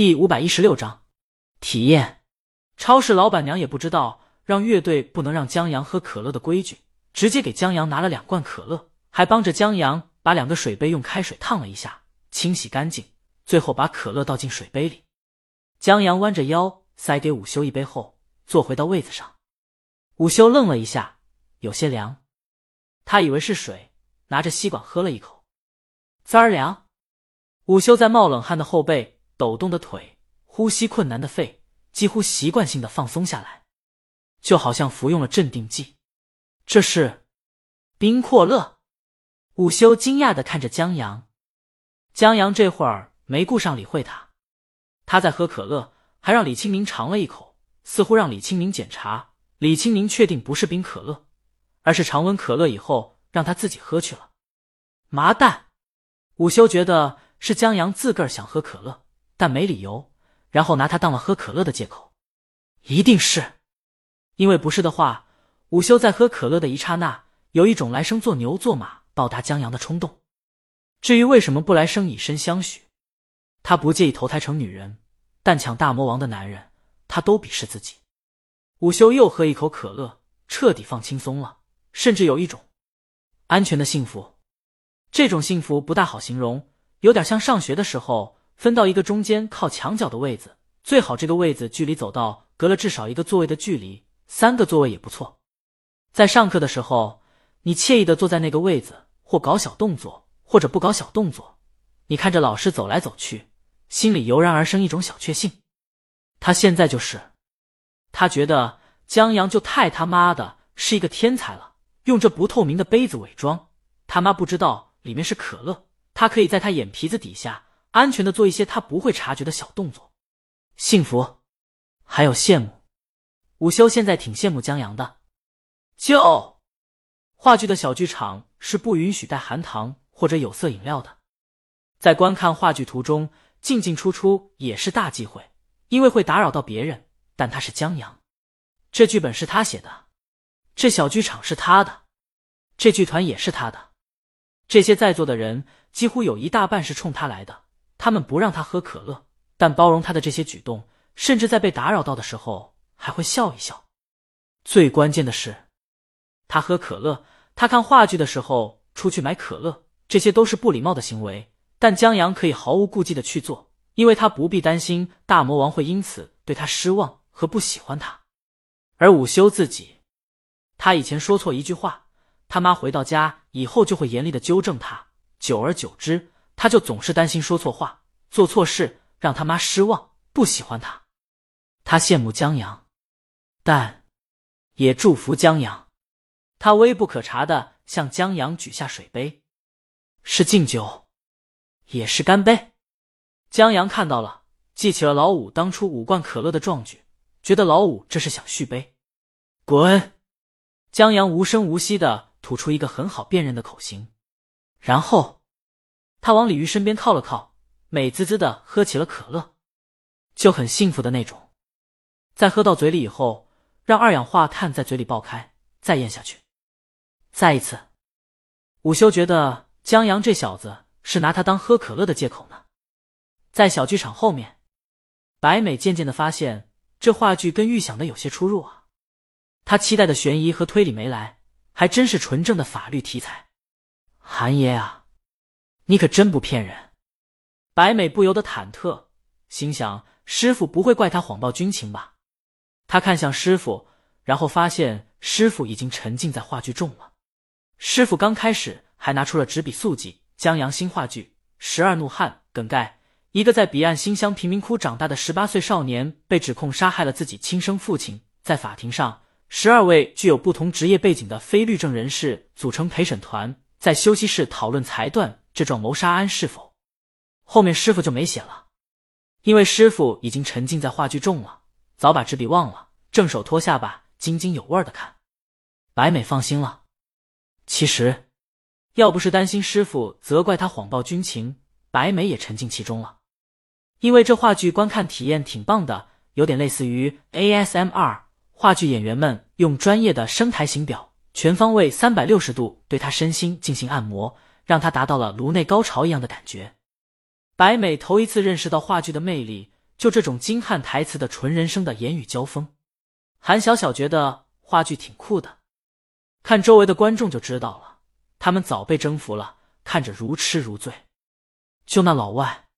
第五百一十六章体验。超市老板娘也不知道让乐队不能让江阳喝可乐的规矩，直接给江阳拿了两罐可乐，还帮着江阳把两个水杯用开水烫了一下，清洗干净，最后把可乐倒进水杯里。江阳弯着腰塞给午休一杯后，坐回到位子上。午休愣了一下，有些凉，他以为是水，拿着吸管喝了一口，滋儿凉。午休在冒冷汗的后背、抖动的腿、呼吸困难的肺，几乎习惯性的放松下来，就好像服用了镇定剂。这是冰阔乐。午休惊讶的看着江阳，江阳这会儿没顾上理会他，他在喝可乐，还让李清明尝了一口，似乎让李清明检查。李清明确定不是冰可乐，而是常温可乐以后让他自己喝去了。麻蛋！午休觉得。是江阳自个儿想喝可乐，但没理由，然后拿他当了喝可乐的借口。一定是，因为不是的话，午休在喝可乐的一刹那，有一种来生做牛做马报答江阳的冲动。至于为什么不来生以身相许，他不介意投胎成女人，但抢大魔王的男人，他都鄙视自己。午休又喝一口可乐，彻底放轻松了，甚至有一种安全的幸福。这种幸福不大好形容。有点像上学的时候，分到一个中间靠墙角的位子，最好这个位子距离走道隔了至少一个座位的距离，三个座位也不错。在上课的时候，你惬意的坐在那个位子，或搞小动作，或者不搞小动作，你看着老师走来走去，心里油然而生一种小确幸。他现在就是，他觉得江阳就太他妈的是一个天才了，用这不透明的杯子伪装，他妈不知道里面是可乐。他可以在他眼皮子底下安全的做一些他不会察觉的小动作，幸福，还有羡慕。午休现在挺羡慕江阳的。就话剧的小剧场是不允许带含糖或者有色饮料的，在观看话剧途中进进出出也是大忌讳，因为会打扰到别人。但他是江阳，这剧本是他写的，这小剧场是他的，这剧团也是他的，这些在座的人。几乎有一大半是冲他来的，他们不让他喝可乐，但包容他的这些举动，甚至在被打扰到的时候还会笑一笑。最关键的是，他喝可乐，他看话剧的时候出去买可乐，这些都是不礼貌的行为，但江阳可以毫无顾忌的去做，因为他不必担心大魔王会因此对他失望和不喜欢他。而午休自己，他以前说错一句话，他妈回到家以后就会严厉的纠正他。久而久之，他就总是担心说错话、做错事，让他妈失望、不喜欢他。他羡慕江阳，但也祝福江阳。他微不可察的向江阳举下水杯，是敬酒，也是干杯。江阳看到了，记起了老五当初五罐可乐的壮举，觉得老五这是想续杯。滚！江阳无声无息的吐出一个很好辨认的口型。然后，他往李玉身边靠了靠，美滋滋的喝起了可乐，就很幸福的那种。在喝到嘴里以后，让二氧化碳在嘴里爆开，再咽下去。再一次，午休觉得江阳这小子是拿他当喝可乐的借口呢。在小剧场后面，白美渐渐的发现这话剧跟预想的有些出入啊。他期待的悬疑和推理没来，还真是纯正的法律题材。韩爷啊，你可真不骗人！白美不由得忐忑，心想：师傅不会怪他谎报军情吧？他看向师傅，然后发现师傅已经沉浸在话剧中了。师傅刚开始还拿出了纸笔速记江阳新话剧《十二怒汉》梗概：一个在彼岸新乡贫民窟长大的十八岁少年，被指控杀害了自己亲生父亲。在法庭上，十二位具有不同职业背景的非律政人士组成陪审团。在休息室讨论裁断这桩谋杀案是否，后面师傅就没写了，因为师傅已经沉浸在话剧中了，早把纸笔忘了，正手托下巴，津津有味的看。白美放心了。其实，要不是担心师傅责怪他谎报军情，白美也沉浸其中了，因为这话剧观看体验挺棒的，有点类似于 ASMR，话剧演员们用专业的声台形表。全方位三百六十度对他身心进行按摩，让他达到了颅内高潮一样的感觉。白美头一次认识到话剧的魅力，就这种精悍台词的纯人声的言语交锋。韩小小觉得话剧挺酷的，看周围的观众就知道了，他们早被征服了，看着如痴如醉。就那老外，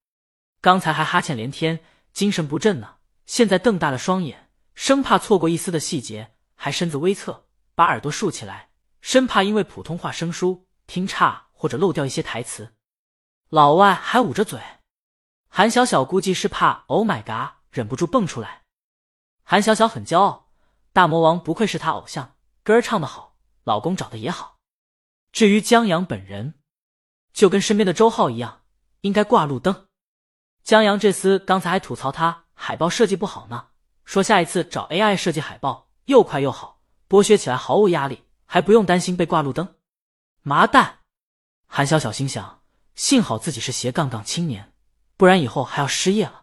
刚才还哈欠连天，精神不振呢，现在瞪大了双眼，生怕错过一丝的细节，还身子微侧，把耳朵竖起来，生怕因为普通话生疏听差或者漏掉一些台词。老外还捂着嘴，韩小小估计是怕 “Oh my god” 忍不住蹦出来。韩小小很骄傲。大魔王不愧是他偶像，歌儿唱得好，老公找的也好。至于江阳本人，就跟身边的周浩一样，应该挂路灯。江阳这厮刚才还吐槽他海报设计不好呢，说下一次找 AI 设计海报，又快又好，剥削起来毫无压力，还不用担心被挂路灯。麻蛋！韩小小心想，幸好自己是斜杠杠青年，不然以后还要失业了。